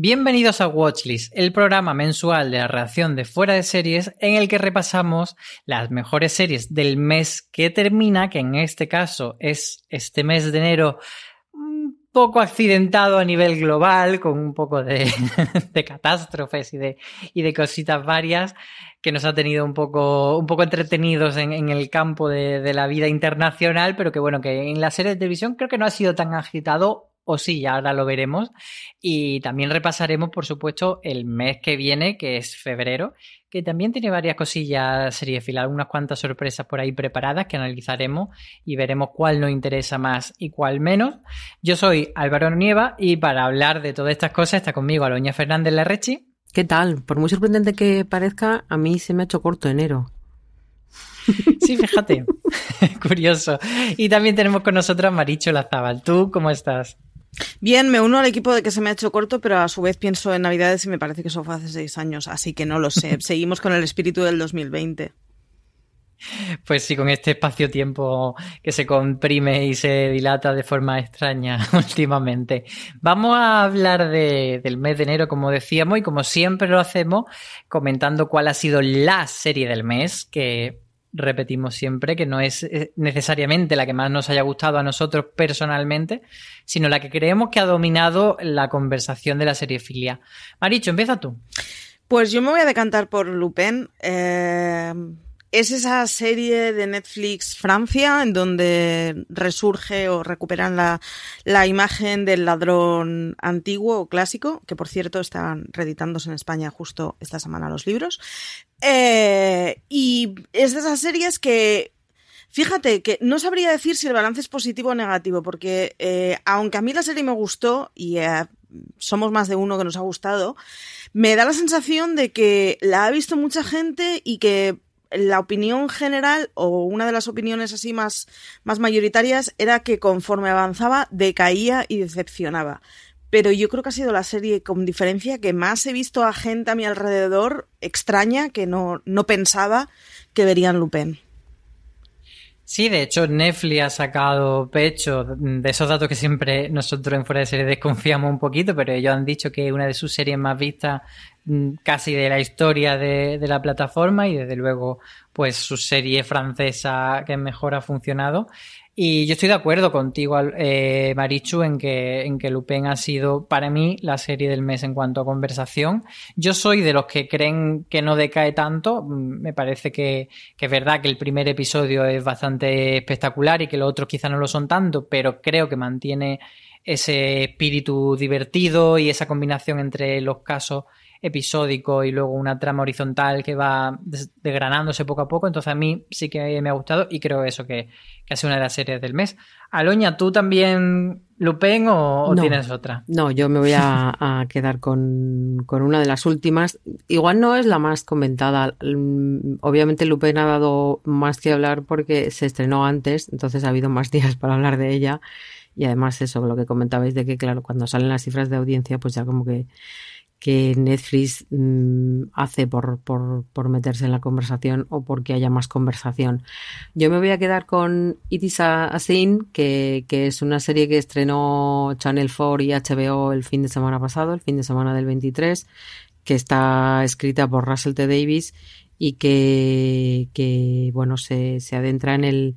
Bienvenidos a Watchlist, el programa mensual de la reacción de fuera de series en el que repasamos las mejores series del mes que termina, que en este caso es este mes de enero un poco accidentado a nivel global, con un poco de, catástrofes y de, y cositas varias que nos ha tenido un poco, entretenidos en, en el campo de, de, la vida internacional, pero que bueno, que en la serie de televisión creo que no ha sido tan agitado o sí, ahora lo veremos. Y también repasaremos, por supuesto, el mes que viene, que es febrero, que también tiene varias cosillas seriéfilas, algunas cuantas sorpresas por ahí preparadas que analizaremos y veremos cuál nos interesa más y cuál menos. Yo soy Álvaro Nieva y para hablar de todas estas cosas está conmigo Aloña Fernández Larrechi. ¿Qué tal? Por muy sorprendente que parezca, a mí se me ha hecho corto enero. Sí, fíjate. Curioso. Y también tenemos con nosotros a Maricho Lazábal. ¿Tú cómo estás? Bien, me uno al equipo de que se me ha hecho corto, pero a su vez pienso en Navidades y me parece que eso fue hace seis años, así que no lo sé. Seguimos con el espíritu del 2020. Pues sí, con este espacio-tiempo que se comprime y se dilata de forma extraña últimamente. Vamos a hablar de, del mes de enero, como decíamos, y como siempre lo hacemos, comentando cuál ha sido la serie del mes, que repetimos siempre, que no es eh, necesariamente la que más nos haya gustado a nosotros personalmente, sino la que creemos que ha dominado la conversación de la serie filia. Maricho, empieza tú. Pues yo me voy a decantar por Lupin. Eh, es esa serie de Netflix Francia en donde resurge o recuperan la, imagen del ladrón antiguo o clásico, que por cierto están reeditándose en España justo esta semana los libros. Eh, y es de esas series que Fíjate que no sabría decir si el balance es positivo o negativo, porque eh, aunque a mí la serie me gustó y eh, somos más de uno que nos ha gustado, me da la sensación de que la ha visto mucha gente y que la opinión general o una de las opiniones así más, más mayoritarias era que conforme avanzaba decaía y decepcionaba. Pero yo creo que ha sido la serie con diferencia que más he visto a gente a mi alrededor extraña que no, no pensaba que verían Lupin. Sí, de hecho Netflix ha sacado pecho de esos datos que siempre nosotros en Fuera de Serie desconfiamos un poquito, pero ellos han dicho que es una de sus series más vistas mm, casi de la historia de, de, la plataforma y desde luego pues su serie francesa que mejor ha funcionado. Y yo estoy de acuerdo contigo, eh, Marichu, en que, en que Lupin ha sido para mí la serie del mes en cuanto a conversación. Yo soy de los que creen que no decae tanto. Mm, me parece que, que es verdad que el primer episodio es bastante espectacular y que los otros quizá no lo son tanto, pero creo que mantiene ese espíritu divertido y esa combinación entre los casos episódico y luego una trama horizontal que va desgranándose poco a poco. Entonces a mí sí que me ha gustado y creo eso que, que ha sido una de las series del mes. Aloña, ¿tú también Lupin o, no, tienes otra? No, yo me voy a, a quedar con, con, una de las últimas. Igual no es la más comentada. Obviamente Lupin ha dado más que hablar porque se estrenó antes, entonces ha habido más días para hablar de ella. Y además eso, lo que comentabais de que, claro, cuando salen las cifras de audiencia, pues ya como que que Netflix mmm, hace por, por, por, meterse en la conversación o porque haya más conversación. Yo me voy a quedar con It is que, que, es una serie que estrenó Channel 4 y HBO el fin de semana pasado, el fin de semana del 23, que está escrita por Russell T. Davis y que, que bueno, se, se adentra en el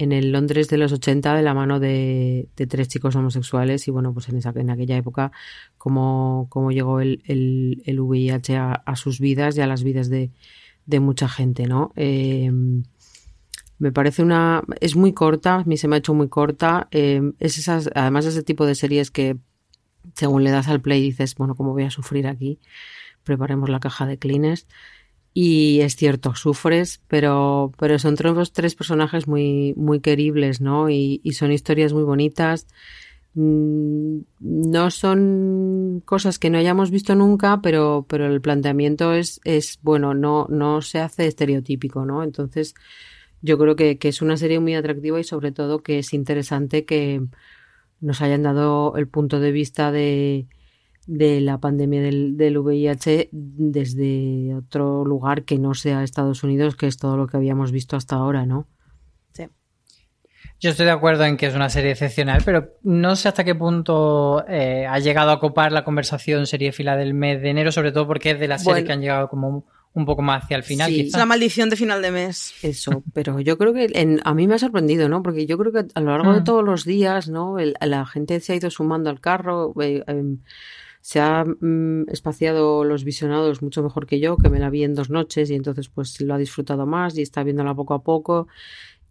en el Londres de los 80 de la mano de, tres chicos homosexuales y bueno, pues en, esa, en aquella época cómo, cómo llegó el, el, VIH a, sus vidas y a las vidas de, de mucha gente, ¿no? Eh, me parece una... es muy corta, a mí se me ha hecho muy corta. Eh, es esas, además ese tipo de series que según le das al play dices, bueno, ¿cómo voy a sufrir aquí? Preparemos la caja de clines. Y es cierto, sufres, pero, pero son tres personajes muy, muy queribles, ¿no? Y, son historias muy bonitas. Mm, no son cosas que no hayamos visto nunca, pero, pero el planteamiento es, es bueno, no, no se hace estereotípico, ¿no? Entonces, yo creo que, que es una serie muy atractiva y sobre todo que es interesante que nos hayan dado el punto de vista de, de la pandemia del, del, VIH desde otro lugar que no sea Estados Unidos, que es todo lo que habíamos visto hasta ahora, ¿no? Sí. Yo estoy de acuerdo en que es una serie excepcional, pero no sé hasta qué punto eh, ha llegado a copar la conversación serie fila del mes de enero, sobre todo porque es de las series que han llegado como un poco más hacia el final. Sí, es la maldición de final de mes. Eso, pero yo creo que a mí me ha sorprendido, ¿no? Porque yo creo que a lo largo de mm. todos los días, ¿no? la gente se ha ido sumando al carro. Eh, em, se ha mm, espaciado los visionados mucho mejor que yo, que me la vi en dos noches y entonces pues lo ha disfrutado más y está viéndola poco a poco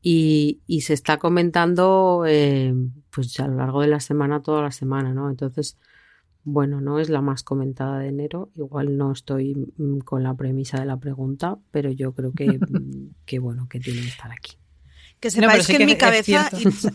y, y se está comentando eh, pues a lo largo de la semana, toda la semana, ¿no? Entonces, bueno, no es la más comentada de enero, igual no estoy mm, con la premisa de la pregunta, pero yo creo que, que bueno, que tiene que estar aquí. Que sepáis que, en mi cabeza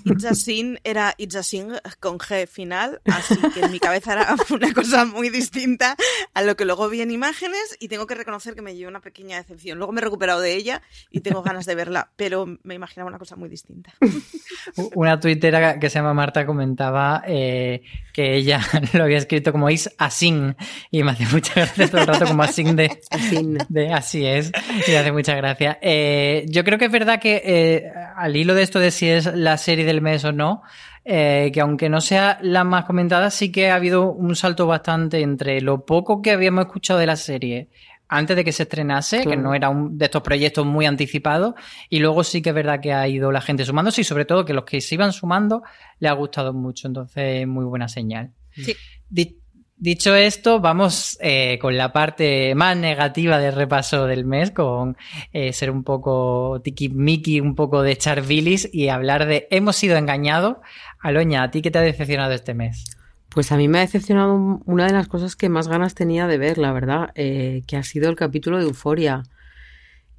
It's, a Sin era It's a Sin con G final, así que en mi cabeza era una cosa muy distinta a lo que luego vi en imágenes y tengo que reconocer que me llevó una pequeña decepción. Luego me he recuperado de ella y tengo ganas de verla, pero me imaginaba una cosa muy distinta. Una tuitera que se llama Marta comentaba eh, que ella lo había escrito como Is a Sin y me hace mucha gracia todo el rato como Asin de, de así es. Y hace mucha gracia. Eh, yo creo que es verdad que eh, al hilo de esto de si es la serie del mes o no, eh, que aunque no sea la más comentada, sí que ha habido un salto bastante entre lo poco que habíamos escuchado de la serie antes de que se estrenase, que no era un de estos proyectos muy anticipados, y luego sí que es verdad que ha ido la gente sumándose y sobre todo que los que se iban sumando le ha gustado mucho, entonces muy buena señal. Sí. Dicho esto, vamos eh, con la parte más negativa del repaso del mes, con eh, ser un poco tiki-miki, un poco de echar bilis y hablar de hemos sido engañados. Aloña, ¿a ti qué te ha decepcionado este mes? Pues a mí me ha decepcionado una de las cosas que más ganas tenía de ver, la verdad, eh, que ha sido el capítulo de Euforia.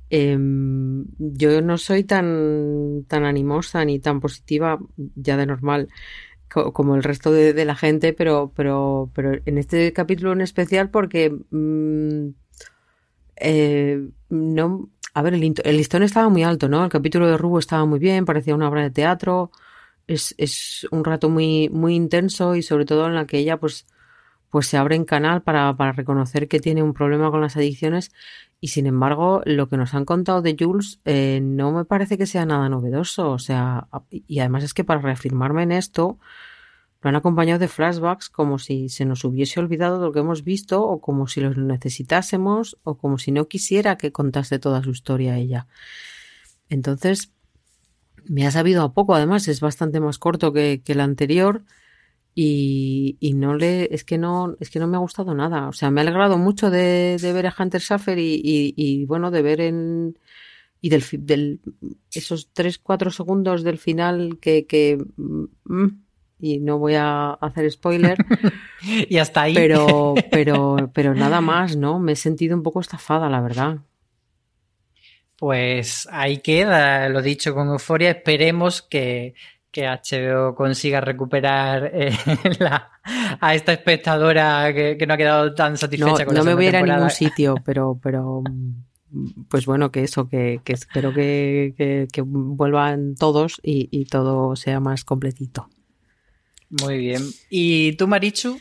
Em, yo no soy tan, tan animosa ni tan positiva ya de normal como el resto de, la gente, pero, pero, pero en este capítulo en especial porque mm, eh, no, a ver, el, el, listón estaba muy alto, ¿no? El capítulo de Rubo estaba muy bien, parecía una obra de teatro, es, es un rato muy, muy intenso y sobre todo en la que ella pues, pues se abre en canal para, para reconocer que tiene un problema con las adicciones y sin embargo, lo que nos han contado de Jules eh, no me parece que sea nada novedoso. O sea, y además es que para reafirmarme en esto, lo han acompañado de flashbacks como si se nos hubiese olvidado de lo que hemos visto, o como si los necesitásemos, o como si no quisiera que contase toda su historia ella. Entonces, me ha sabido a poco, además, es bastante más corto que, que el anterior y, y, no le es que no es que no me ha gustado nada. O sea me ha alegrado mucho de, de ver a Hunter Schaffer y, y, y, bueno de ver en y del, del esos tres cuatro segundos del final que, que mm, y no voy a hacer spoiler y hasta ahí. pero pero pero nada más no me he sentido un poco estafada la verdad pues ahí queda lo dicho con euforia esperemos que que HBO consiga recuperar eh, a esta espectadora que, no ha quedado tan satisfecha no, con No me voy a ir a ningún sitio, pero, pero pues bueno, que eso, que, espero que, vuelvan todos y, todo sea más completito. Muy bien. ¿Y tú, Marichu?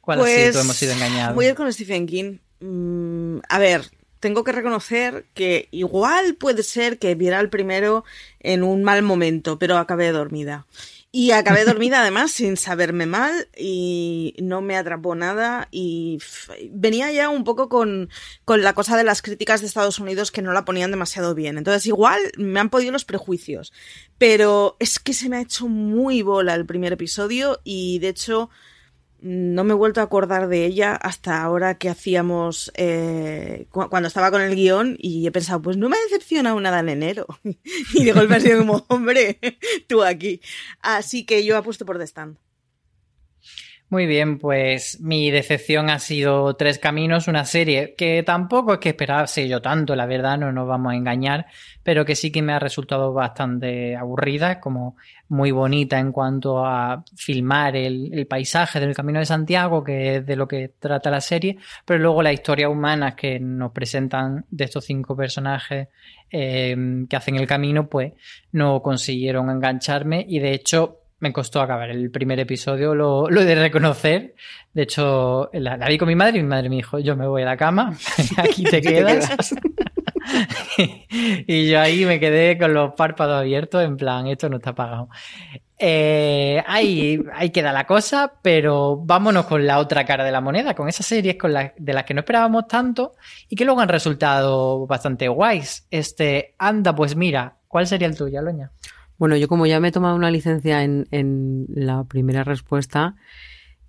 ¿Cuál ha sido? Pues, hemos sido engañados. Voy a ir con Stephen King. Mm, a ver, tengo que reconocer que igual puede ser que viera el primero en un mal momento, pero acabé dormida. Y acabé dormida además sin saberme mal y no me atrapó nada y venía ya un poco con, con, la cosa de las críticas de Estados Unidos que no la ponían demasiado bien. Entonces igual me han podido los prejuicios, pero es que se me ha hecho muy bola el primer episodio y de hecho no me he vuelto a acordar de ella hasta ahora que hacíamos eh, cuando estaba con el guion y he pensado, pues no me ha decepcionado nada en enero. y de golpe ha sido como, hombre, tú aquí. Así que yo apuesto por The Stand. Muy bien, pues mi decepción ha sido Tres Caminos, una serie que tampoco es que esperase yo tanto, la verdad, no nos vamos a engañar, pero que sí que me ha resultado bastante aburrida, como muy bonita en cuanto a filmar el, paisaje del Camino de Santiago, que es de lo que trata la serie, pero luego la historia humana que nos presentan de estos cinco personajes eh, que hacen el camino, pues no consiguieron engancharme y de hecho me costó acabar el primer episodio, lo, he de reconocer. De hecho, la, vi con mi madre y mi madre me dijo, yo me voy a la cama, aquí te quedas. y yo ahí me quedé con los párpados abiertos, en plan, esto no está pagado. Eh, ahí, ahí queda la cosa, pero vámonos con la otra cara de la moneda, con esas series con de las que no esperábamos tanto y que luego han resultado bastante guays. Este, anda, pues mira, ¿cuál sería el tuyo, Loña? Bueno, yo como ya me he tomado una licencia en, en la primera respuesta,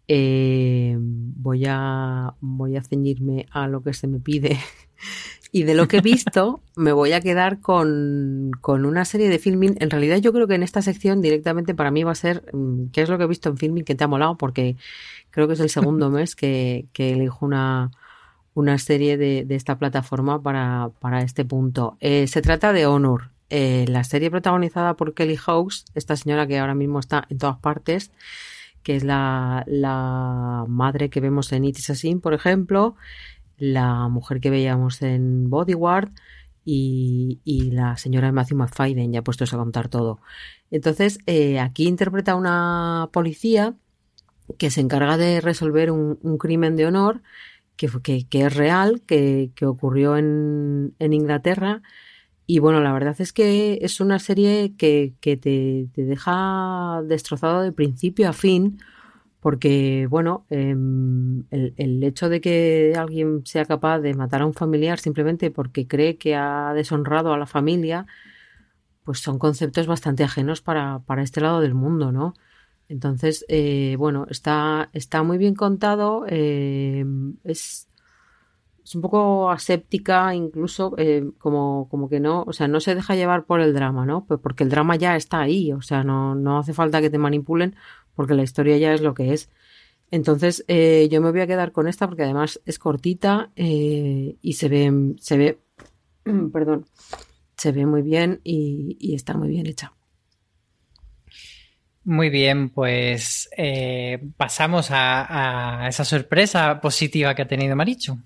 eh, voy, a, voy a ceñirme a lo que se me pide. Y de lo que he visto, me voy a quedar con, con, una serie de filming. En realidad, yo creo que en esta sección directamente para mí va a ser mm, qué es lo que he visto en filming que te ha molado, porque creo que es el segundo mes que, que elijo una, una serie de, de esta plataforma para, para este punto. Eh, se trata de Honor. Eh, la serie protagonizada por Kelly Hawkes, esta señora que ahora mismo está en todas partes, que es la, madre que vemos en It Is por ejemplo, la mujer que veíamos en Bodyguard y, y la señora Matthew McFadden, ya puestos a contar todo. Entonces, eh, aquí interpreta una policía que se encarga de resolver un, crimen de honor que, que, que es real, que, que ocurrió en, en Inglaterra y bueno, la verdad es que es una serie que, que te, te, deja destrozado de principio a fin, porque bueno, em, el, el, hecho de que alguien sea capaz de matar a un familiar simplemente porque cree que ha deshonrado a la familia, pues son conceptos bastante ajenos para, para este lado del mundo, ¿no? Entonces, eh, bueno, está, está muy bien contado, eh, es es un poco aséptica, incluso eh, como, como que no, o sea, no se deja llevar por el drama, ¿no? Pues porque el drama ya está ahí, o sea, no, no hace falta que te manipulen porque la historia ya es lo que es. Entonces, eh, yo me voy a quedar con esta porque además es cortita eh, y se ve, se ve, perdón, se ve muy bien y, está muy bien hecha. Muy bien, pues pasamos a, a, esa sorpresa positiva que ha tenido Marichu.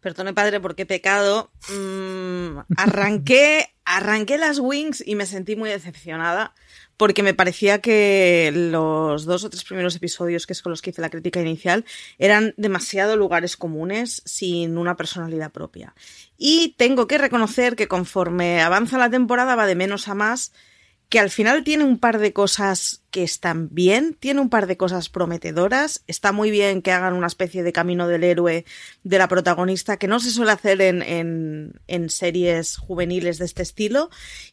Perdone, padre, porque pecado. Mm, arranqué, arranqué las wings y me sentí muy decepcionada porque me parecía que los dos o tres primeros episodios, que es con los que hice la crítica inicial, eran demasiado lugares comunes sin una personalidad propia. Y tengo que reconocer que conforme avanza la temporada va de menos a más, que al final tiene un par de cosas que están bien, tiene un par de cosas prometedoras, está muy bien que hagan una especie de camino del héroe de la protagonista, que no se suele hacer en, en, en series juveniles de este estilo,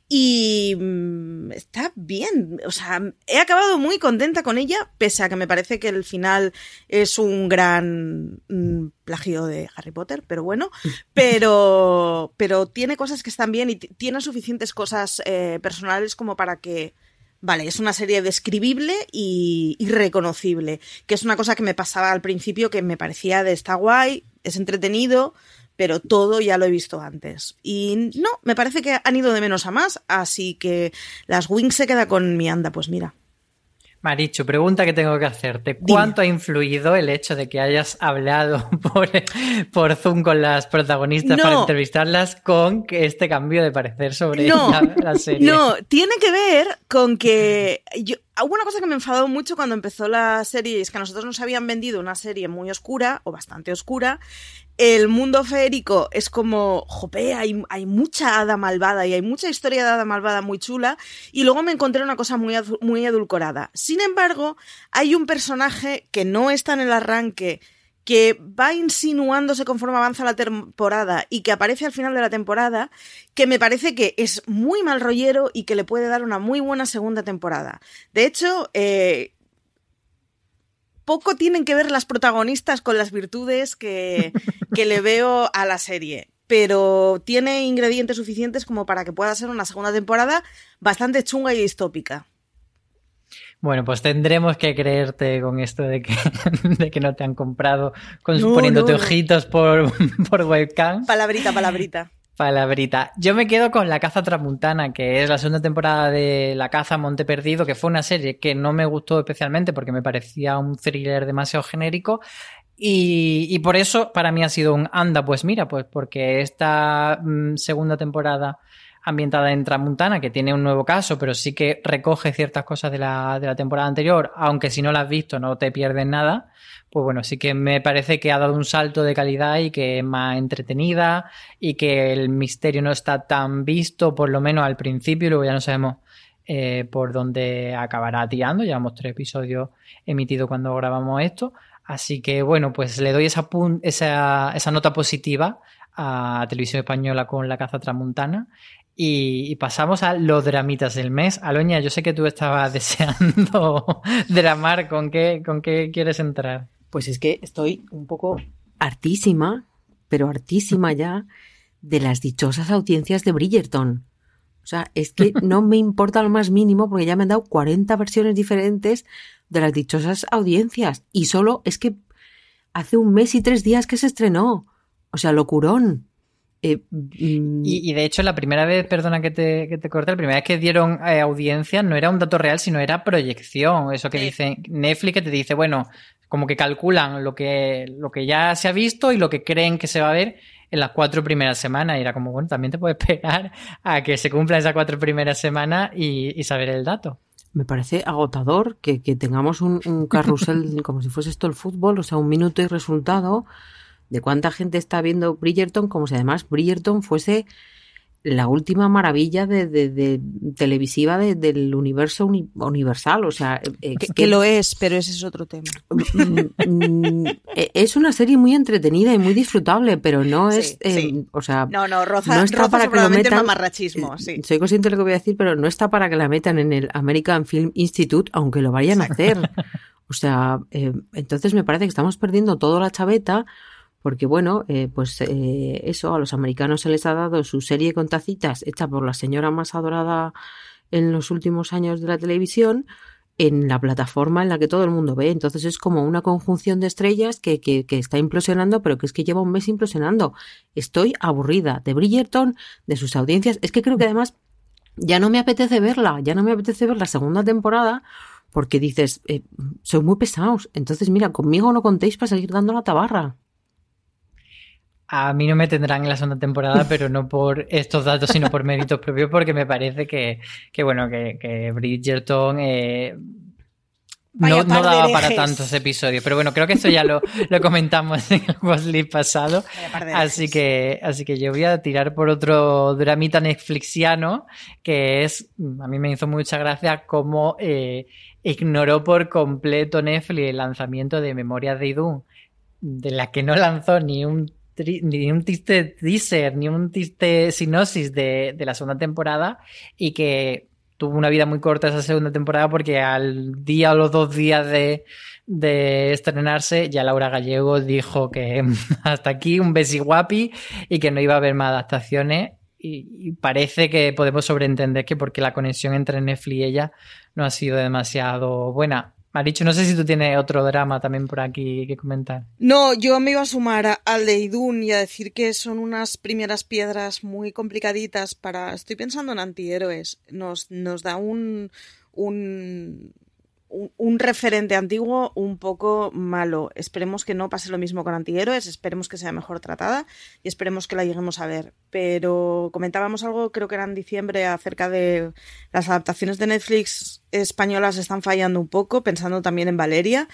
y mm, está bien, o sea, he acabado muy contenta con ella, pese a que me parece que el final es un gran mm, plagio de Harry Potter, pero bueno, pero, pero tiene cosas que están bien y tiene suficientes cosas eh, personales como para que Vale, es una serie describible y, reconocible, que es una cosa que me pasaba al principio que me parecía de está guay, es entretenido, pero todo ya lo he visto antes. Y no, me parece que han ido de menos a más, así que las Wings se queda con mi anda, pues mira. Marichu, pregunta que tengo que hacerte. ¿Cuánto ha influido el hecho de que hayas hablado por, por Zoom con las protagonistas para entrevistarlas con este cambio de parecer sobre la, serie? No, tiene que ver con que yo, una cosa que me enfadó mucho cuando empezó la serie, es que a nosotros nos habían vendido una serie muy oscura, o bastante oscura. El mundo feérico es como, jope, hay, mucha hada malvada y hay mucha historia de hada malvada muy chula. Y luego me encontré una cosa muy, muy edulcorada. Sin embargo, hay un personaje que no está en el arranque que va insinuándose conforme avanza la temporada y que aparece al final de la temporada, que me parece que es muy mal rollero y que le puede dar una muy buena segunda temporada. De hecho, eh, poco tienen que ver las protagonistas con las virtudes que, que le veo a la serie pero tiene ingredientes suficientes como para que pueda ser una segunda temporada bastante chunga y distópica. Bueno, pues tendremos que creerte con esto de que, de que no te han comprado con, poniéndote ojitos por, por webcam. Palabrita, palabrita. Palabrita. Yo me quedo con La Caza Tramuntana, que es la segunda temporada de La Caza Monte Perdido, que fue una serie que no me gustó especialmente porque me parecía un thriller demasiado genérico. Y, y por eso para mí ha sido un anda, pues mira, pues porque esta mm, segunda temporada ambientada en Tramuntana, que tiene un nuevo caso, pero sí que recoge ciertas cosas de la, de la temporada anterior, aunque si no la has visto no te pierdes nada, pues bueno, sí que me parece que ha dado un salto de calidad y que es más entretenida y que el misterio no está tan visto, por lo menos al principio, luego ya no sabemos eh, por dónde acabará tirando. Llevamos tres episodios emitidos cuando grabamos esto. Así que bueno, pues le doy esa, esa, esa nota positiva a Televisión Española con La Caza Tramuntana y, pasamos a los dramitas del mes. Aloña, yo sé que tú estabas deseando dramar. ¿Con qué, ¿Con qué quieres entrar? Pues es que estoy un poco hartísima, pero hartísima ya, de las dichosas audiencias de Bridgerton. O sea, es que no me importa lo más mínimo porque ya me han dado 40 versiones diferentes de las dichosas audiencias. Y solo es que hace un mes y tres días que se estrenó. O sea, locurón. Eh, mm, y, de hecho, la primera vez, perdona que te, que te corte, la primera vez que dieron eh, audiencia no era un dato real, sino era proyección. Eso que dice Netflix, que te dice, bueno, como que calculan lo que, lo que ya se ha visto y lo que creen que se va a ver en las cuatro primeras semanas. Y era como, bueno, también te puedes pegar a que se cumpla esas cuatro primeras semanas y, saber el dato. Me parece agotador que, tengamos un, un carrusel como si fuese esto el fútbol, o sea, un minuto y resultado de cuánta gente está viendo Bridgerton, como si además Bridgerton fuese la última maravilla de, televisiva del universo universal. O sea, eh, que, lo es, pero ese es otro tema. Mm, mm, e, es una serie muy entretenida y muy disfrutable, pero no es, eh, o sea, no, no, roza, está para que lo metan. Mamarrachismo, sí. Soy consciente de lo que voy a decir, pero no está para que la metan en el American Film Institute, aunque lo vayan a hacer. O sea, eh, entonces me parece que estamos perdiendo toda la chaveta porque bueno, eh, pues eh, eso, a los americanos se les ha dado su serie con tacitas hecha por la señora más adorada en los últimos años de la televisión en la plataforma en la que todo el mundo ve. Entonces es como una conjunción de estrellas que, que, que, está implosionando, pero que es que lleva un mes implosionando. Estoy aburrida de Bridgerton, de sus audiencias. Es que creo que además ya no me apetece verla, ya no me apetece ver la segunda temporada porque dices, eh, soy muy pesados. Entonces mira, conmigo no contéis para seguir dando la tabarra. A mí no me tendrán en la segunda temporada, pero no por estos datos, sino por méritos propios, porque me parece que, que bueno, que, que Bridgerton eh, no, no, daba para tantos episodios. Pero bueno, creo que eso ya lo, lo comentamos en el Wesley pasado. Así que, así que yo voy a tirar por otro dramita netflixiano, que es, a mí me hizo mucha gracia cómo eh, ignoró por completo Netflix el lanzamiento de Memorias de Idun, de la que no lanzó ni un ni un tiste teaser, ni un tiste sinosis de, de la segunda temporada y que tuvo una vida muy corta esa segunda temporada porque al día o los dos días de, de estrenarse ya Laura Gallego dijo que hasta aquí un guapi y que no iba a haber más adaptaciones y, y, parece que podemos sobreentender que porque la conexión entre Netflix y ella no ha sido demasiado buena. Maricho, no sé si tú tienes otro drama también por aquí que comentar. No, yo me iba a sumar al de Idun y a decir que son unas primeras piedras muy complicaditas para... Estoy pensando en antihéroes. Nos, nos da un, un, un, referente antiguo un poco malo. Esperemos que no pase lo mismo con Antihéroes, esperemos que sea mejor tratada y esperemos que la lleguemos a ver. Pero comentábamos algo, creo que era en diciembre, acerca de las adaptaciones de Netflix españolas están fallando un poco, pensando también en Valeria.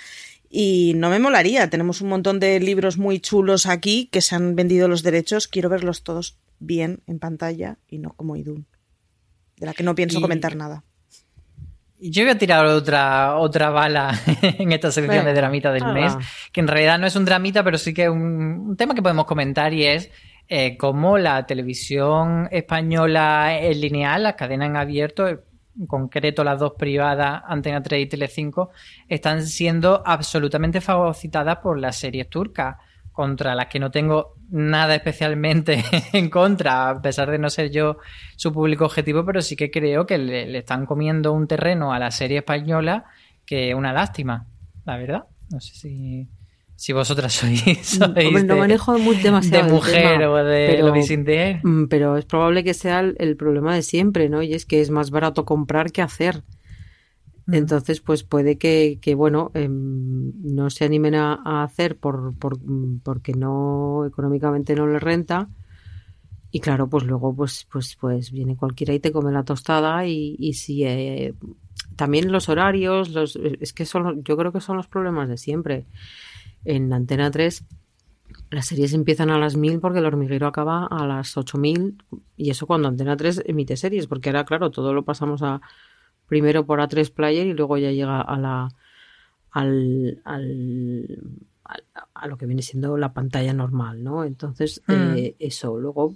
Y no me molaría, tenemos un montón de libros muy chulos aquí que se han vendido los derechos, quiero verlos todos bien en pantalla y no como Idun, de la que no pienso comentar nada. Yo voy a tirar otra, otra bala en esta sección de dramita del mes, que en realidad no es un dramita, pero sí que es un, tema que podemos comentar y es eh, cómo la televisión española en lineal, las cadenas en abierto, en concreto las dos privadas, Antena 3 y Telecinco, están siendo absolutamente fagocitadas por las series turcas contra las que no tengo nada especialmente en contra, a pesar de no ser yo su público objetivo, pero sí que creo que le, están comiendo un terreno a la serie española que es una lástima, la verdad. No sé si, si vosotras sois, no manejo muy demasiado de mujer o de pero, lo mm, Pero es probable que sea el, problema de siempre, ¿no? Y es que es más barato comprar que hacer. Entonces, pues puede que, que bueno, em, no se animen a, hacer por, por, porque no, económicamente no les renta. Y claro, pues luego pues, pues, pues viene cualquiera y te come la tostada y, y si eh, también los horarios, los, es que son, yo creo que son los problemas de siempre. En Antena 3 las series empiezan a las 1000 porque el hormiguero acaba a las 8000 y eso cuando Antena 3 emite series, porque ahora claro, todo lo pasamos a, primero por A3 Player y luego ya llega a la al, a lo que viene siendo la pantalla normal, ¿no? Entonces, mm. eh, eso, luego,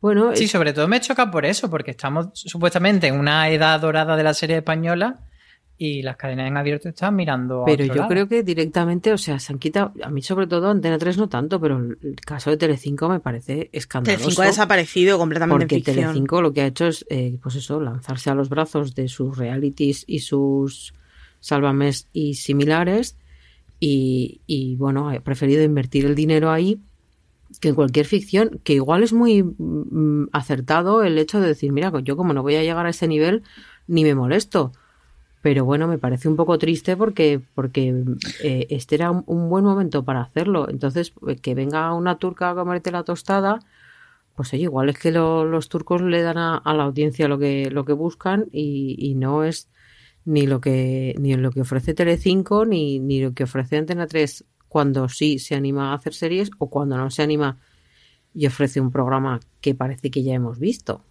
bueno... Sí, sobre todo me choca por eso, porque estamos supuestamente en una edad dorada de la serie española y las cadenas en abierto están mirando. pero yo creo que directamente, o sea, se han quitado, a mí sobre todo Antena 3 no tanto, pero el caso de Telecinco me parece escandaloso. Telecinco ha desaparecido completamente. Porque Telecinco lo que ha hecho es, eh, pues eso, lanzarse a los brazos de sus realities y sus sálvames y similares y, y bueno, ha preferido invertir el dinero ahí que en cualquier ficción, que igual es muy mm, acertado el hecho de decir, mira, yo como no voy a llegar a ese nivel, ni me molesto pero bueno, me parece un poco triste porque, porque eh, este era un, buen momento para hacerlo. Entonces, pues, que venga una turca a comerte la tostada, pues oye, igual es que los turcos le dan a, la audiencia lo que, lo que buscan y, y, no es ni lo que, ni lo que ofrece Telecinco ni, ni lo que ofrece Antena 3 cuando sí se anima a hacer series o cuando no se anima y ofrece un programa que parece que ya hemos visto.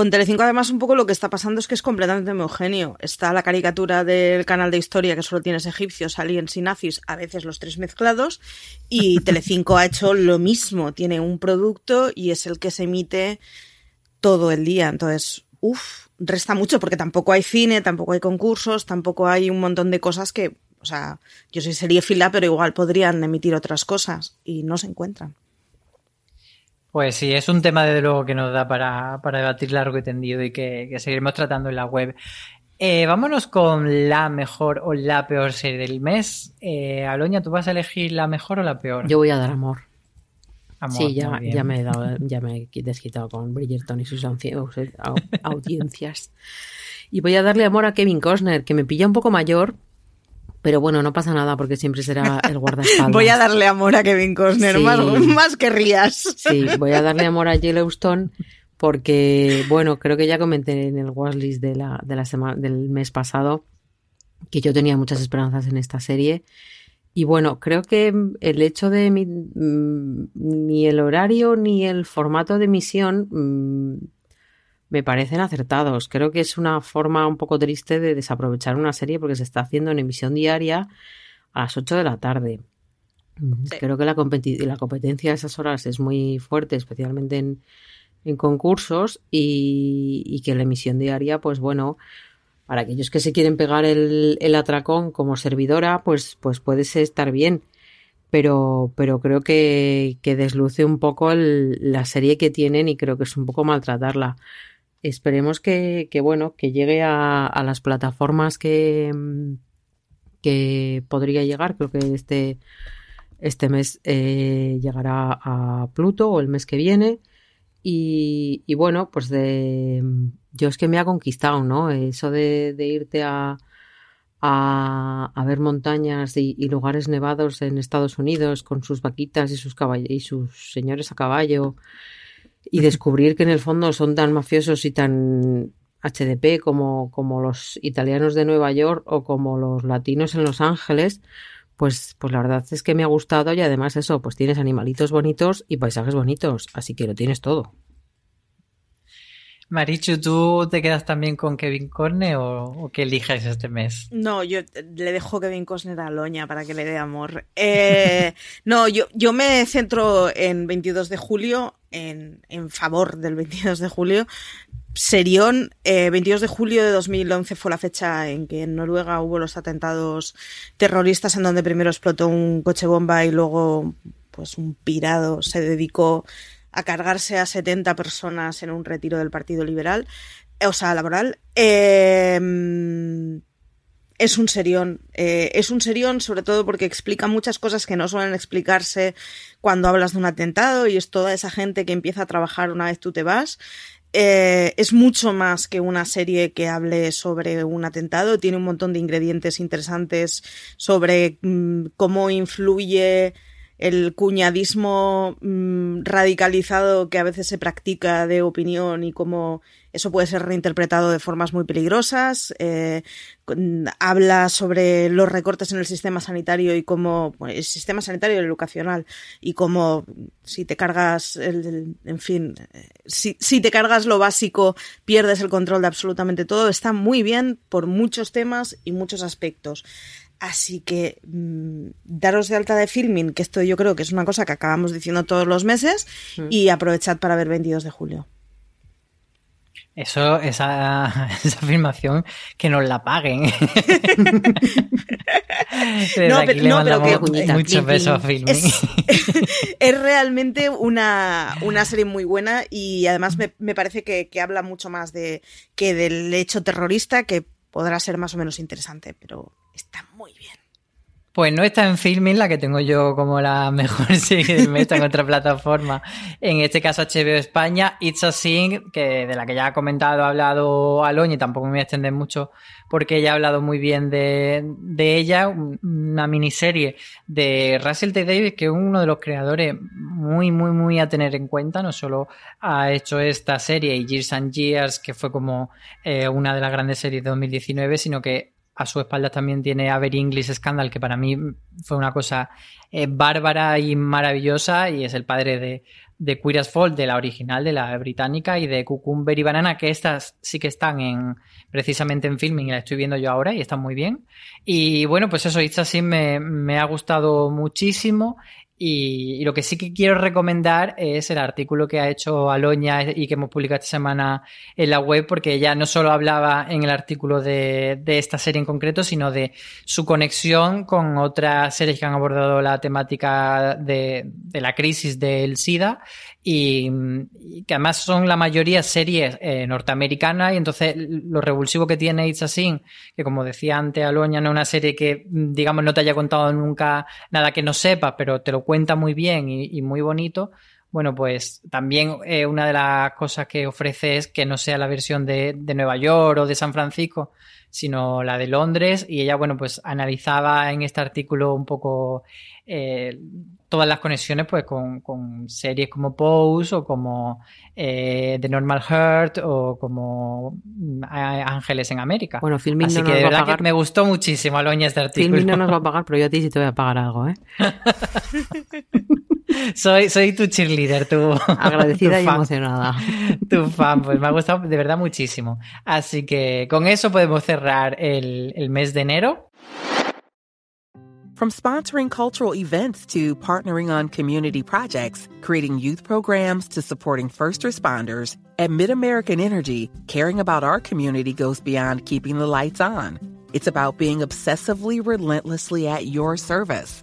Con Telecinco además un poco lo que está pasando es que es completamente homogéneo. Está la caricatura del canal de historia que solo tienes egipcios, aliens y nazis, a veces los tres mezclados, y Telecinco ha hecho lo mismo. Tiene un producto y es el que se emite todo el día. Entonces, uff, resta mucho porque tampoco hay cine, tampoco hay concursos, tampoco hay un montón de cosas que, o sea, yo soy serie fila, pero igual podrían emitir otras cosas y no se encuentran. Pues sí, es un tema desde luego que nos da para, debatir largo y tendido y que, seguiremos tratando en la web. Eh, vámonos con la mejor o la peor serie del mes. Eh, Aloña, ¿tú vas a elegir la mejor o la peor? Yo voy a dar amor. sí, ya, ya, me he dado, ya me he desquitado con Bridgerton y sus audiencias. Y voy a darle amor a Kevin Costner, que me pilla un poco mayor, pero bueno, no pasa nada porque siempre será el guardaespaldas. voy a darle amor a Kevin Costner, más, que rías. Sí, voy a darle amor a Yellowstone porque, bueno, creo que ya comenté en el watchlist de la, de la semana, del mes pasado que yo tenía muchas esperanzas en esta serie. Y bueno, creo que el hecho de mi, mm, ni el horario ni el formato de emisión mm, me parecen acertados. Creo que es una forma un poco triste de desaprovechar una serie porque se está haciendo en emisión diaria a las 8 de la tarde. Creo que la, la competencia a esas horas es muy fuerte, especialmente en, en concursos, y, que la emisión diaria, pues bueno, para aquellos que se quieren pegar el, el atracón como servidora, pues, pues puede estar bien. Pero, pero creo que, que desluce un poco la serie que tienen y creo que es un poco maltratarla esperemos que, bueno, que llegue a, las plataformas que, que podría llegar. Creo que este, este mes eh, llegará a Pluto o el mes que viene. Y, y, bueno, pues de yo es que me ha conquistado, ¿no? Eso de, irte a, a, ver montañas y, y, lugares nevados en Estados Unidos con sus vaquitas y sus, y sus señores a caballo y descubrir que en el fondo son tan mafiosos y tan HDP como, como los italianos de Nueva York o como los latinos en Los Ángeles, pues, pues la verdad es que me ha gustado y además eso, pues tienes animalitos bonitos y paisajes bonitos, así que lo tienes todo. Marichu, ¿tú te quedas también con Kevin Costner o, o qué eliges este mes? No, yo le dejo Kevin Costner a Loña para que le dé amor. Eh, no, yo, yo me centro en 22 de julio, en, en favor del 22 de julio. Serión, eh, 22 de julio de 2011 fue la fecha en que en Noruega hubo los atentados terroristas en donde primero explotó un coche bomba y luego pues un pirado se dedicó a cargarse a 70 personas en un retiro del Partido Liberal, eh, o sea, laboral. Eh, es un serión. Eh, es un serión sobre todo porque explica muchas cosas que no suelen explicarse cuando hablas de un atentado y es toda esa gente que empieza a trabajar una vez tú te vas. Eh, es mucho más que una serie que hable sobre un atentado, tiene un montón de ingredientes interesantes sobre mmm, cómo influye el cuñadismo mmm, radicalizado que a veces se practica de opinión y cómo eso puede ser reinterpretado de formas muy peligrosas. Eh, habla sobre los recortes en el sistema sanitario y cómo el sistema sanitario y educacional y cómo si te cargas el, en fin si, si, te cargas lo básico pierdes el control de absolutamente todo está muy bien por muchos temas y muchos aspectos Así que mmm, daros de alta de filming, que esto yo creo que es una cosa que acabamos diciendo todos los meses, mm. y aprovechad para ver 22 de julio. Eso, esa, esa afirmación, que nos la paguen. no, pero, no, pero que muchos besos a Filming. Es, es, realmente una, una serie muy buena y además me, me parece que, que, habla mucho más de que del hecho terrorista, que podrá ser más o menos interesante, pero está muy bien. Pues no está en Filming, la que tengo yo como la mejor serie mes en otra plataforma. En este caso HBO España, It's a Sing, que de la que ya ha comentado, ha hablado Aloña y tampoco me voy a extender mucho porque ella ha hablado muy bien de, de ella, una miniserie de Russell T. Davis, que es uno de los creadores muy, muy, muy a tener en cuenta. No solo ha hecho esta serie y Years and Years, que fue como eh, una de las grandes series de 2019, sino que a su espalda también tiene Avery English Scandal, que para mí fue una cosa eh, bárbara y maravillosa, y es el padre de, de Queer as de la original, de la británica, y de Cucumber y Banana, que estas sí que están en precisamente en filming y la estoy viendo yo ahora y están muy bien. Y bueno, pues eso, It's así me, me ha gustado muchísimo y, lo que sí que quiero recomendar es el artículo que ha hecho Aloña y que hemos publicado esta semana en la web, porque ella no solo hablaba en el artículo de, de esta serie en concreto, sino de su conexión con otras series que han abordado la temática de, de la crisis del SIDA y, que además son la mayoría series eh, norteamericanas y entonces lo revulsivo que tiene It's a Sin, que como decía antes Aloña, no es una serie que digamos no te haya contado nunca nada que no sepas, pero te lo cuenta muy bien y, y muy bonito, bueno, pues también eh, una de las cosas que ofrece es que no sea la versión de, de, Nueva York o de San Francisco, sino la de Londres. Y ella, bueno, pues analizaba en este artículo un poco eh, todas las conexiones pues con, con, series como Pose o como eh, The Normal Heart o como mm, Ángeles en América. Bueno, Filmin Así no que nos de va a verdad pagar. que me gustó muchísimo Aloña este artículo. Filmin no nos va a pagar, pero yo a ti sí te voy a pagar algo, ¿eh? soy, soy tu cheerleader, tu agradecida tu y fan, emocionada. Tu fan, pues me ha gustado de verdad muchísimo. Así que con eso podemos cerrar el, el mes de enero. From sponsoring cultural events to partnering on community projects, creating youth programs to supporting first responders, at MidAmerican Energy, caring about our community goes beyond keeping the lights on. It's about being obsessively relentlessly at your service.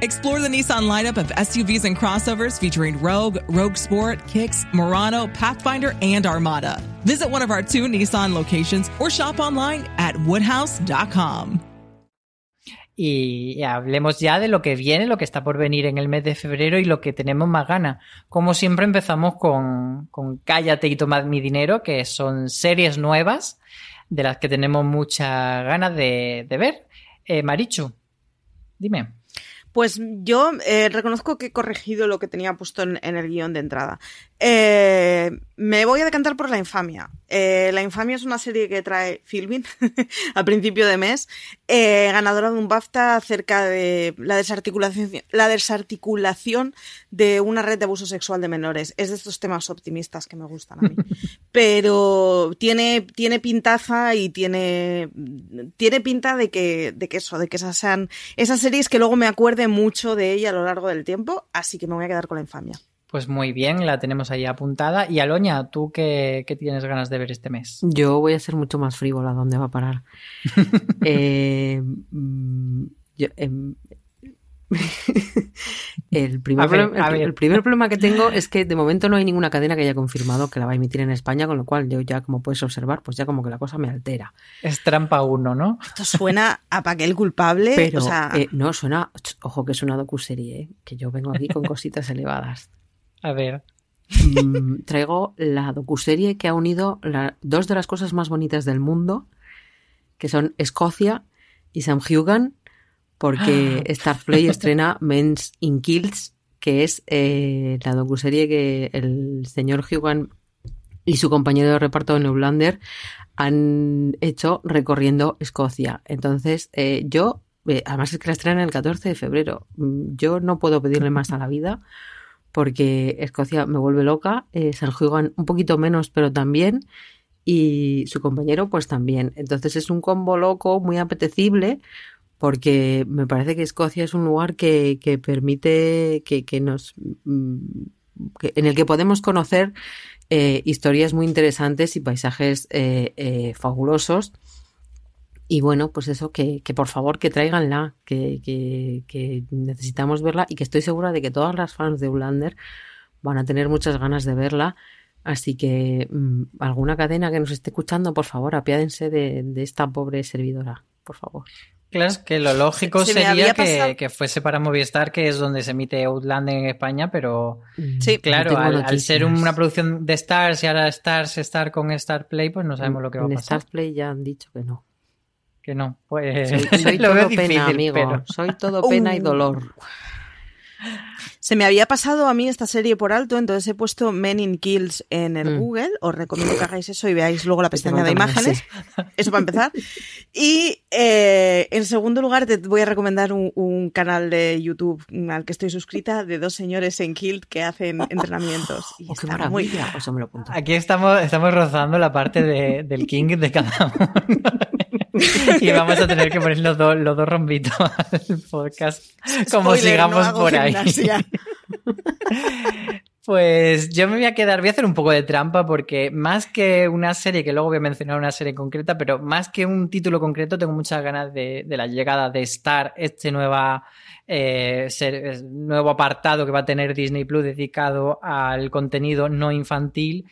Explore the Nissan lineup of SUVs and crossovers featuring Rogue, Rogue Sport, Kicks, Murano, Pathfinder, and Armada. Visit one of our two Nissan locations or shop online at woodhouse.com. Y hablemos ya de lo que viene, lo que está por venir en el mes de febrero y lo que tenemos más ganas. Como siempre empezamos con, con Cállate y Tomad mi dinero, que son series nuevas de las que tenemos muchas ganas de, de ver. Eh, Marichu, dime. Pues yo eh, reconozco que he corregido lo que tenía puesto en, en el guion de entrada. Eh, me voy a decantar por La Infamia. Eh, la Infamia es una serie que trae Filmin a principio de mes, ganadora de un BAFTA acerca de la desarticulación, la desarticulación de una red de abuso sexual de menores. Es de estos temas optimistas que me gustan a mí. Pero tiene, tiene pintaza y tiene, tiene pinta de que, de que eso, de que esas sean esas series que luego me mucho de ella a lo largo del tiempo, así que me voy a quedar con La Infamia. Pues muy bien, la tenemos ahí apuntada. Y Aloña, ¿tú qué, qué, tienes ganas de ver este mes? Yo voy a ser mucho más frívola, ¿dónde va a parar? eh, yo, eh, el, primer ver, el, el, primer problema que tengo es que de momento no hay ninguna cadena que haya confirmado que la va a emitir en España, con lo cual yo ya, como puedes observar, pues ya como que la cosa me altera. Es trampa uno, ¿no? Esto suena a Paquel culpable. Pero o sea... eh, no, suena, ojo que es una docuserie, ¿eh? que yo vengo aquí con cositas elevadas. A ver. Mm, traigo la docuserie que ha unido la, dos de las cosas más bonitas del mundo, que son Escocia y Sam Hugan, porque Starplay estrena Men's in Kills, que es eh, la docuserie que el señor Hugan y su compañero de reparto de Newlander han hecho recorriendo Escocia. Entonces, eh, yo, eh, además es que la estrenan el 14 de febrero, yo no puedo pedirle más a la vida porque Escocia me vuelve loca, eh, San Hugan un poquito menos, pero también, y su compañero pues también. Entonces es un combo loco, muy apetecible, porque me parece que Escocia es un lugar que, que permite que, que nos... Que, en el que podemos conocer eh, historias muy interesantes y paisajes eh, eh, fabulosos. Y bueno, pues eso, que, que por favor que traiganla, que, que, que, necesitamos verla y que estoy segura de que todas las fans de Ulander van a tener muchas ganas de verla. Así que mmm, alguna cadena que nos esté escuchando, por favor, apiádense de, de esta pobre servidora, por favor. Claro, es que lo lógico se, se sería que, que, fuese para Movistar, que es donde se emite Outlander en España, pero sí, claro, al, al, ser una producción de Stars y ahora Stars estar con Star Play, pues no sabemos en, lo que va a pasar. En Star Play ya han dicho que no. Que no, pues soy, soy lo todo difícil, pena, amigo. Pero... Soy todo pena uh. y dolor. Se me había pasado a mí esta serie por alto, entonces he puesto Men in Kills en el mm. Google. Os recomiendo que hagáis eso y veáis luego la pestaña de imágenes. Sí. Eso para empezar. Y eh, en segundo lugar, te voy a recomendar un, un, canal de YouTube al que estoy suscrita de dos señores en Kilt que hacen entrenamientos. Y oh, está muy apunto. Aquí estamos, estamos rozando la parte de, del King de cada uno. y vamos a tener que poner los, do, los dos rombitos al podcast como Spoiler, sigamos no por ahí. Pues yo me voy a quedar, voy a hacer un poco de trampa porque más que una serie, que luego voy a mencionar una serie concreta, pero más que un título concreto, tengo muchas ganas de, de la llegada de Star, este nueva, eh, ser, nuevo apartado que va a tener Disney Plus dedicado al contenido no infantil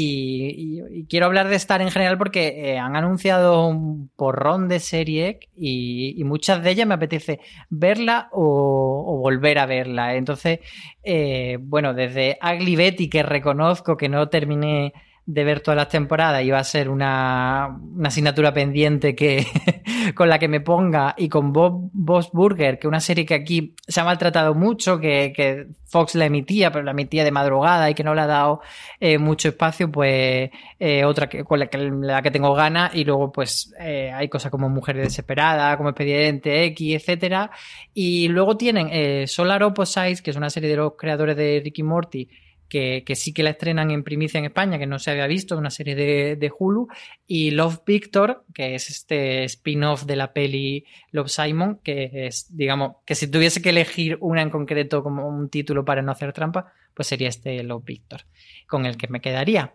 y, quiero hablar de Star en general porque eh, han anunciado un porrón de serie y, y, muchas de ellas me apetece verla o, o volver a verla. Entonces, eh, bueno, desde Ugly Betty, que reconozco que no terminé de ver todas las temporadas iba a ser una, una asignatura pendiente que con la que me ponga y con Bob Burger, que una serie que aquí se ha maltratado mucho, que, que Fox la emitía, pero la emitía de madrugada y que no le ha dado eh, mucho espacio, pues eh, otra que, con la que, la que tengo ganas y luego pues eh, hay cosas como Mujeres Desesperadas, como Expediente X, etcétera. Y luego tienen eh, Solar Opposites, que es una serie de los creadores de Ricky Morty, que, que, sí que la estrenan en primicia en España, que no se había visto, una serie de, de Hulu, y Love Victor, que es este spin-off de la peli Love Simon, que es, digamos, que si tuviese que elegir una en concreto como un título para no hacer trampa, pues sería este Love Victor, con el que me quedaría.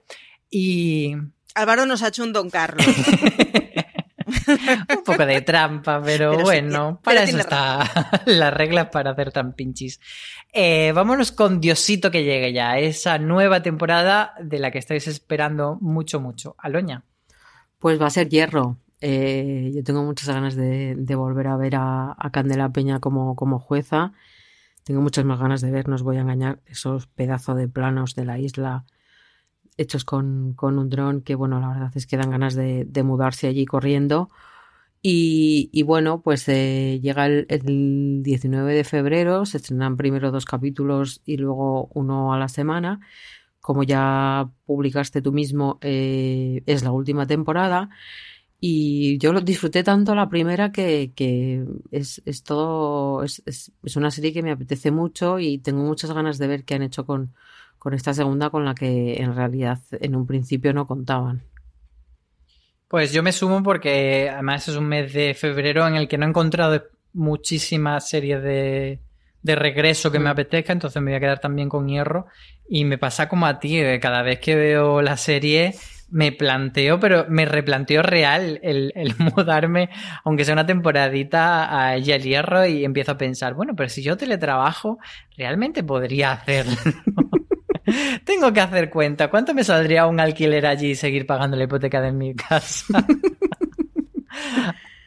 Y... Álvaro nos ha hecho un Don Carlos. un poco de trampa, pero, bueno, para eso está las reglas para hacer trampinchis. Eh, vámonos con Diosito que llegue ya, esa nueva temporada de la que estáis esperando mucho, mucho. Aloña. Pues va a ser Hierro. Eh, yo tengo muchas ganas de, volver a ver a, Candela Peña como, como jueza. Tengo muchas más ganas de ver, no os voy a engañar, esos pedazos de planos de la isla hechos con, un dron que, bueno, la verdad es que dan ganas de, mudarse allí corriendo. Y, bueno, pues eh, llega el, 19 de febrero, se estrenan primero dos capítulos y luego uno a la semana. Como ya publicaste tú mismo, eh, es la última temporada. Y yo lo disfruté tanto la primera que, es, todo, es, es, una serie que me apetece mucho y tengo muchas ganas de ver qué han hecho con, con esta segunda con la que en realidad en un principio no contaban. Pues yo me sumo porque además es un mes de febrero en el que no he encontrado muchísimas series de, de regreso que me mm. apetezca, entonces me voy a quedar también con hierro. Y me pasa como a ti, cada vez que veo la serie me planteo, pero me replanteo real el, el mudarme, aunque sea una temporadita a ella el hierro y empiezo a pensar, bueno, pero si yo teletrabajo, realmente podría hacerlo. Tengo que hacer cuenta. ¿Cuánto me saldría un alquiler allí y seguir pagando la hipoteca de mi casa?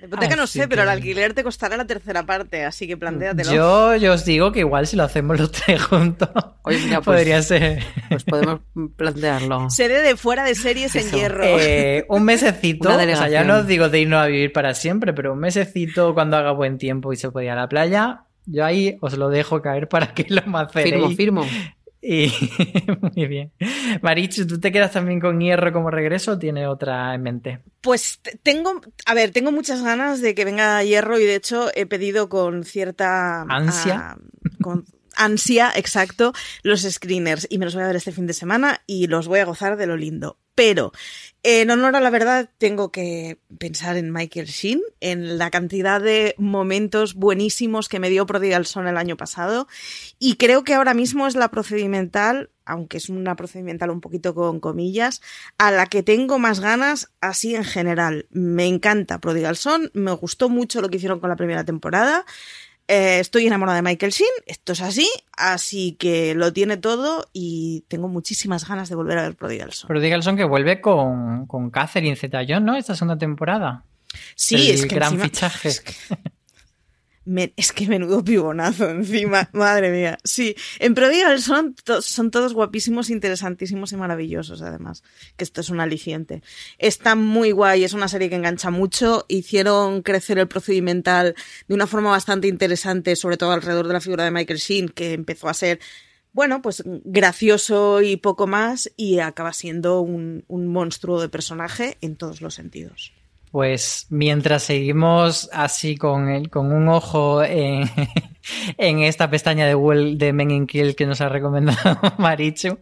La hipoteca no sé, pero el alquiler te costará la tercera parte, así que plantéatelo. Yo, yo os digo que igual si lo hacemos los tres juntos, Oye, mira, pues, podría ser. Pues podemos plantearlo. Sede de fuera de series en hierro. Eh, un mesecito, o sea, ya no os digo de irnos a vivir para siempre, pero un mesecito cuando haga buen tiempo y se pueda ir a la playa, yo ahí os lo dejo caer para que lo maceréis. Firmo, firmo. Y muy bien. Marichu, ¿tú te quedas también con hierro como regreso o tienes otra en mente? Pues tengo, a ver, tengo muchas ganas de que venga hierro y de hecho he pedido con cierta ansia. Ah, con ansia, exacto, los screeners y me los voy a ver este fin de semana y los voy a gozar de lo lindo. Pero en honor a la verdad, tengo que pensar en Michael Sheen, en la cantidad de momentos buenísimos que me dio Prodigal Son el año pasado. Y creo que ahora mismo es la procedimental, aunque es una procedimental un poquito con comillas, a la que tengo más ganas así en general. Me encanta Prodigal Son, me gustó mucho lo que hicieron con la primera temporada. Eh, estoy enamorada de Michael Sheen, esto es así, así que lo tiene todo y tengo muchísimas ganas de volver a ver Prodigal Son. Prodigal Son que vuelve con, con Catherine Zeta-Jones, ¿no? Esta segunda temporada. Sí, es que gran fichaje es que menudo pibonazo encima, madre mía. Sí, en Prodigal son, son todos guapísimos, interesantísimos y maravillosos, además, que esto es un aliciente. Está muy guay, es una serie que engancha mucho, hicieron crecer el procedimental de una forma bastante interesante, sobre todo alrededor de la figura de Michael Sheen, que empezó a ser bueno, pues gracioso y poco más, y acaba siendo un, un monstruo de personaje en todos los sentidos. Pues mientras seguimos así con, el, con un ojo en, esta pestaña de Google de Men in Kill que nos ha recomendado Marichu,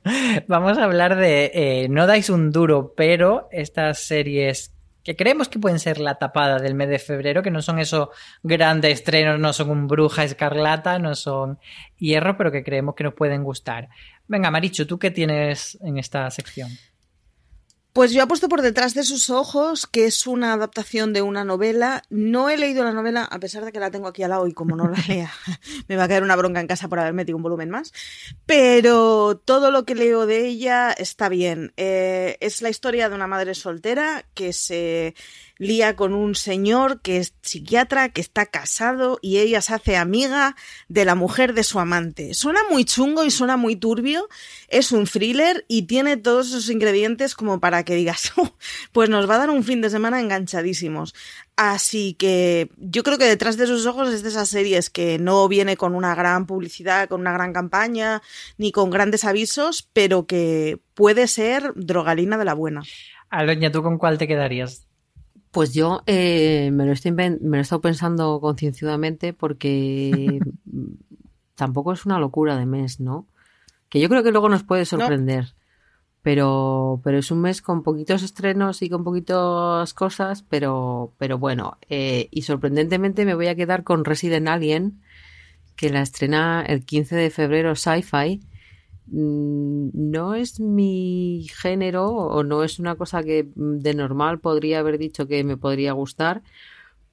vamos a hablar de eh, No dais un duro, pero estas series que creemos que pueden ser la tapada del mes de febrero, que no son esos grandes estrenos, no son un Bruja Escarlata, no son Hierro, pero que creemos que nos pueden gustar. Venga, Marichu, ¿tú qué tienes en esta sección? Pues yo apuesto por detrás de sus ojos, que es una adaptación de una novela. No he leído la novela, a pesar de que la tengo aquí al lado y como no la lea, me va a caer una bronca en casa por haber metido un volumen más. Pero todo lo que leo de ella está bien. Eh, es la historia de una madre soltera que se lía con un señor que es psiquiatra, que está casado y ella se hace amiga de la mujer de su amante. Suena muy chungo y suena muy turbio, es un thriller y tiene todos esos ingredientes como para que digas, oh, pues nos va a dar un fin de semana enganchadísimos. Así que yo creo que detrás de sus ojos es de esas series que no viene con una gran publicidad, con una gran campaña, ni con grandes avisos, pero que puede ser drogalina de la buena. Aloña, ¿tú con cuál te quedarías? Pues yo eh, me, lo estoy me lo he estado pensando concienzudamente porque tampoco es una locura de mes, ¿no? Que yo creo que luego nos puede sorprender. Pero, pero es un mes con poquitos estrenos y con poquitas cosas, pero, pero bueno. Eh, y sorprendentemente me voy a quedar con Resident Alien, que la estrena el 15 de febrero Sci-Fi no es mi género o no es una cosa que de normal podría haber dicho que me podría gustar.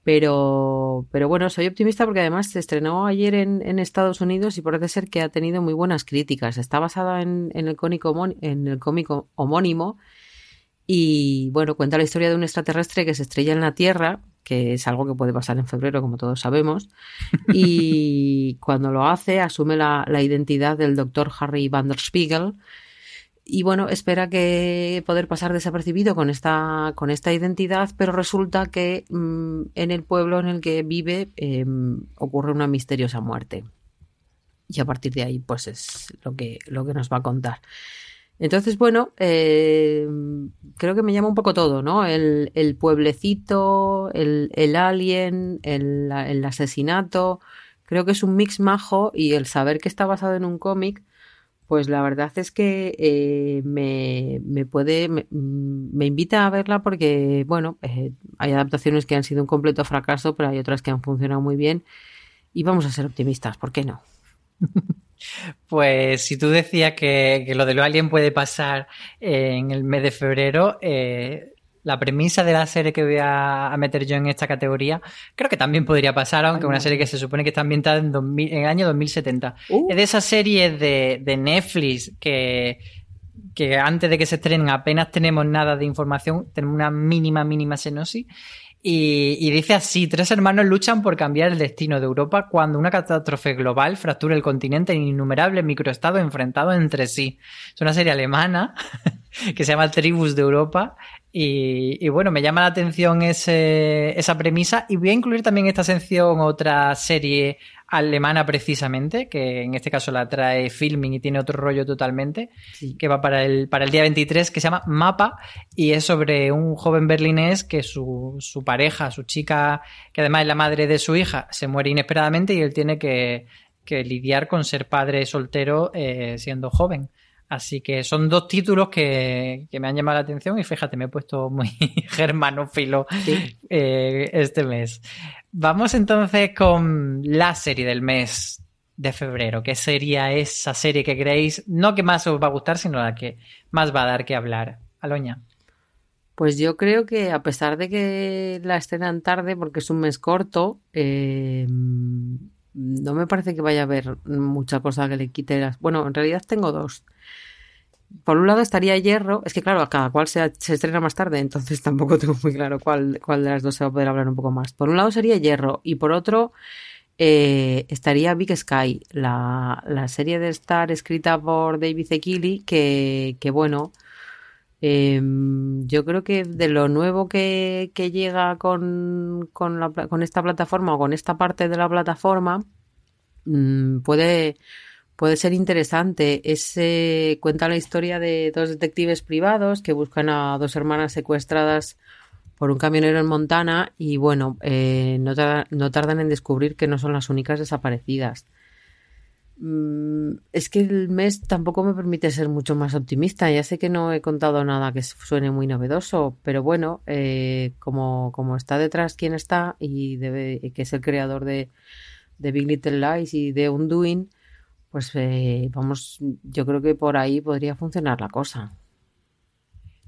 Pero, pero bueno, soy optimista porque además se estrenó ayer en, en Estados Unidos y parece ser que ha tenido muy buenas críticas. Está basada en el, cómico, en el cómico homónimo y bueno, cuenta la historia de un extraterrestre que se estrella en la Tierra, que es algo que puede pasar en febrero, como todos sabemos, y cuando lo hace asume la, la identidad del doctor Harry Van der Spiegel, y bueno, espera que poder pasar desapercibido con esta, con esta identidad, pero resulta que mm, en el pueblo en el que vive em, ocurre una misteriosa muerte. Y a partir de ahí, pues es lo que, lo que nos va a contar. Entonces, bueno, em, creo que me llama un poco todo, ¿no? El, pueblecito, el, alien, el, asesinato. Creo que es un mix majo y el saber que está basado en un cómic pues la verdad es que eh, me, me, puede, me, me, invita a verla porque, bueno, eh, hay adaptaciones que han sido un completo fracaso, pero hay otras que han funcionado muy bien. Y vamos a ser optimistas, ¿por qué no? Pues si tú decías que, que lo de lo alien puede pasar en el mes de febrero, eh, la premisa de la serie que voy a, meter yo en esta categoría, creo que también podría pasar, aunque una serie que se supone que está ambientada en, en el año 2070. Uh. Es de esas series de, de Netflix que, que antes de que se estrenen apenas tenemos nada de información, tenemos una mínima, mínima senosis. Y, y, dice así, tres hermanos luchan por cambiar el destino de Europa cuando una catástrofe global fractura el continente en innumerables microestados enfrentados entre sí. Es una serie alemana que se llama Tribus de Europa y, y, bueno, me llama la atención ese, esa premisa y voy a incluir también en esta sección otra serie alemana precisamente, que en este caso la trae Filming y tiene otro rollo totalmente, sí. que va para el, para el día 23, que se llama Mapa y es sobre un joven berlinés que su, su pareja, su chica, que además es la madre de su hija, se muere inesperadamente y él tiene que, que lidiar con ser padre soltero eh, siendo joven. Así que son dos títulos que, que, me han llamado la atención y fíjate, me he puesto muy germanófilo sí. eh, este mes. Vamos entonces con la serie del mes de febrero. ¿Qué sería esa serie que creéis, no que más os va a gustar, sino la que más va a dar que hablar? Aloña. Pues yo creo que a pesar de que la estrenan tarde, porque es un mes corto, eh, no me parece que vaya a haber mucha cosa que le quite las... Bueno, en realidad tengo dos por un lado estaría Hierro, es que claro, cada cual se, se, estrena más tarde, entonces tampoco tengo muy claro cuál, cuál de las dos se va a poder hablar un poco más. Por un lado sería Hierro y por otro eh, estaría Big Sky, la, la, serie de Star escrita por David Zekili, que, que bueno, eh, yo creo que de lo nuevo que, que llega con, con, la, con esta plataforma o con esta parte de la plataforma, mmm, puede puede ser interesante. Es, eh, cuenta la historia de dos detectives privados que buscan a dos hermanas secuestradas por un camionero en Montana y bueno, eh, no, tardan en descubrir que no son las únicas desaparecidas. Mm, es que el mes tampoco me permite ser mucho más optimista. Ya sé que no he contado nada que suene muy novedoso, pero bueno, eh, como, como está detrás quien está y debe, que es el creador de, de Big Little Lies y de Undoing, pues eh, vamos, yo creo que por ahí podría funcionar la cosa.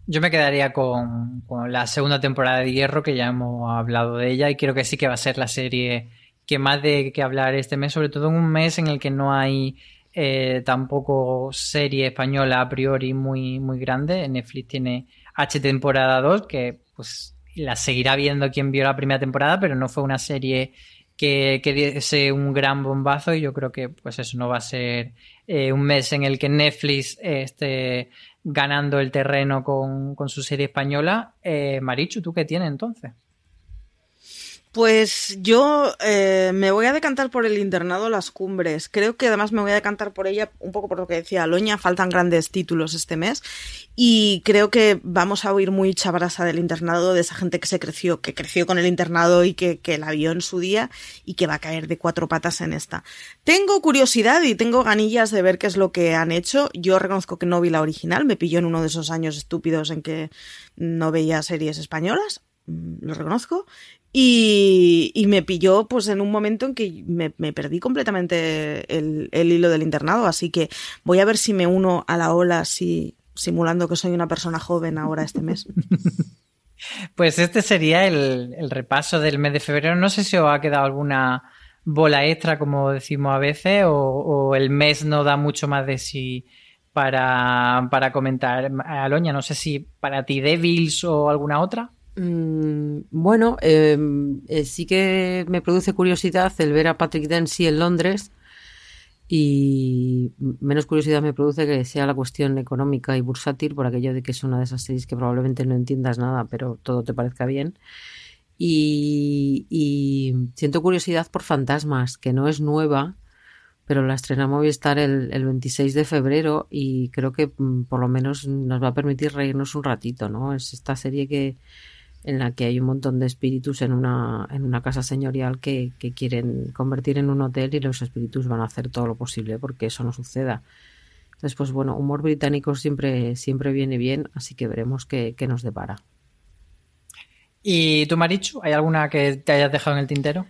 Yo me quedaría con, la segunda temporada de Hierro, que ya hemos hablado de ella, y creo que sí que va a ser la serie que más de que hablar este mes, sobre todo en un mes en el que no hay eh, tampoco serie española a priori muy, muy grande. Netflix tiene H temporada 2, que pues la seguirá viendo quien vio la primera temporada, pero no fue una serie que, que diese un gran bombazo y yo creo que pues eso no va a ser eh, un mes en el que Netflix esté ganando el terreno con, con su serie española. Eh, Marichu, ¿tú qué tienes entonces? Pues yo eh, me voy a decantar por el internado Las Cumbres. Creo que además me voy a decantar por ella un poco por lo que decía Loña. Faltan grandes títulos este mes. Y creo que vamos a oír muy chabrasa del internado, de esa gente que se creció, que creció con el internado y que, que la vio en su día y que va a caer de cuatro patas en esta. Tengo curiosidad y tengo ganillas de ver qué es lo que han hecho. Yo reconozco que no vi la original. Me pilló en uno de esos años estúpidos en que no veía series españolas mm, lo reconozco. Y, me pilló pues en un momento en que me, perdí completamente el, hilo del internado, así que voy a ver si me uno a la ola si, simulando que soy una persona joven ahora este mes. Pues este sería el, el, repaso del mes de febrero. No sé si os ha quedado alguna bola extra, como decimos a veces, o, o el mes no da mucho más de sí para, para comentar. Aloña, no sé si para ti Devils o alguna otra. Mm, bueno, eh, eh, sí que me produce curiosidad el ver a Patrick Dempsey en Londres y menos curiosidad me produce que sea la cuestión económica y bursátil por aquello de que es una de esas series que probablemente no entiendas nada, pero todo te parezca bien. Y, siento curiosidad por Fantasmas, que no es nueva, pero la estrena Movistar el, el 26 de febrero y creo que por lo menos nos va a permitir reírnos un ratito, ¿no? Es esta serie que en la que hay un montón de espíritus en una, en una casa señorial que, que, quieren convertir en un hotel y los espíritus van a hacer todo lo posible porque eso no suceda. Entonces, pues bueno, humor británico siempre, siempre viene bien, así que veremos qué, qué nos depara. ¿Y tú, Marichu, hay alguna que te hayas dejado en el tintero?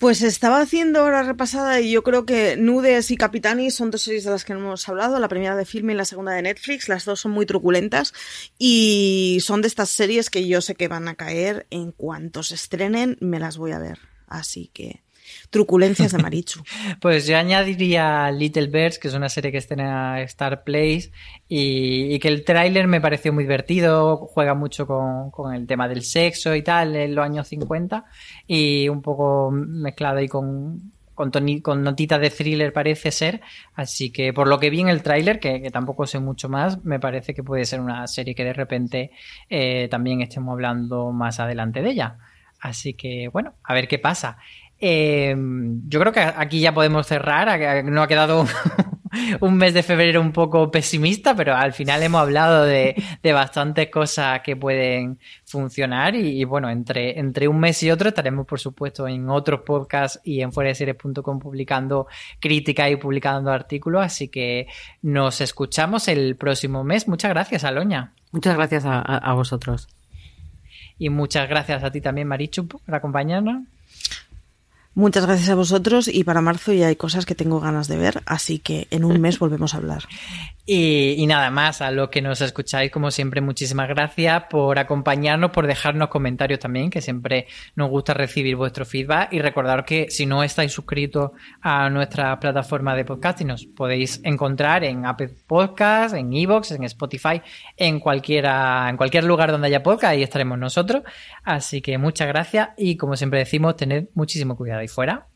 Pues estaba haciendo ahora repasada y yo creo que Nudes y Capitani son dos series de las que hemos hablado, la primera de film y la segunda de Netflix, las dos son muy truculentas y son de estas series que yo sé que van a caer en cuanto se estrenen, me las voy a ver. Así que truculencias de Marichu. pues yo añadiría Little Birds, que es una serie que está en Star Place y, y que el tráiler me pareció muy divertido, juega mucho con, con, el tema del sexo y tal en los años 50 y un poco mezclado ahí con, con, con notitas de thriller parece ser, así que por lo que vi en el tráiler, que, que, tampoco sé mucho más, me parece que puede ser una serie que de repente eh, también estemos hablando más adelante de ella. Así que bueno, a ver qué pasa. Eh, yo creo que aquí ya podemos cerrar. No ha quedado un mes de febrero un poco pesimista, pero al final hemos hablado de, de bastantes cosas que pueden funcionar. Y, y, bueno, entre, entre un mes y otro estaremos, por supuesto, en otros podcasts y en fueradeseries.com publicando críticas y publicando artículos. Así que nos escuchamos el próximo mes. Muchas gracias, Aloña. Muchas gracias a, a vosotros. Y muchas gracias a ti también, Marichu, por acompañarnos. Muchas gracias a vosotros y para marzo ya hay cosas que tengo ganas de ver, así que en un mes volvemos a hablar. Y, nada más, a lo que nos escucháis, como siempre, muchísimas gracias por acompañarnos, por dejarnos comentarios también, que siempre nos gusta recibir vuestro feedback. Y recordar que si no estáis suscritos a nuestra plataforma de podcasting, nos podéis encontrar en Apple Podcasts, en Evox, en Spotify, en cualquiera, en cualquier lugar donde haya podcast, ahí estaremos nosotros. Así que muchas gracias y como siempre decimos, tened muchísimo cuidado ahí fuera.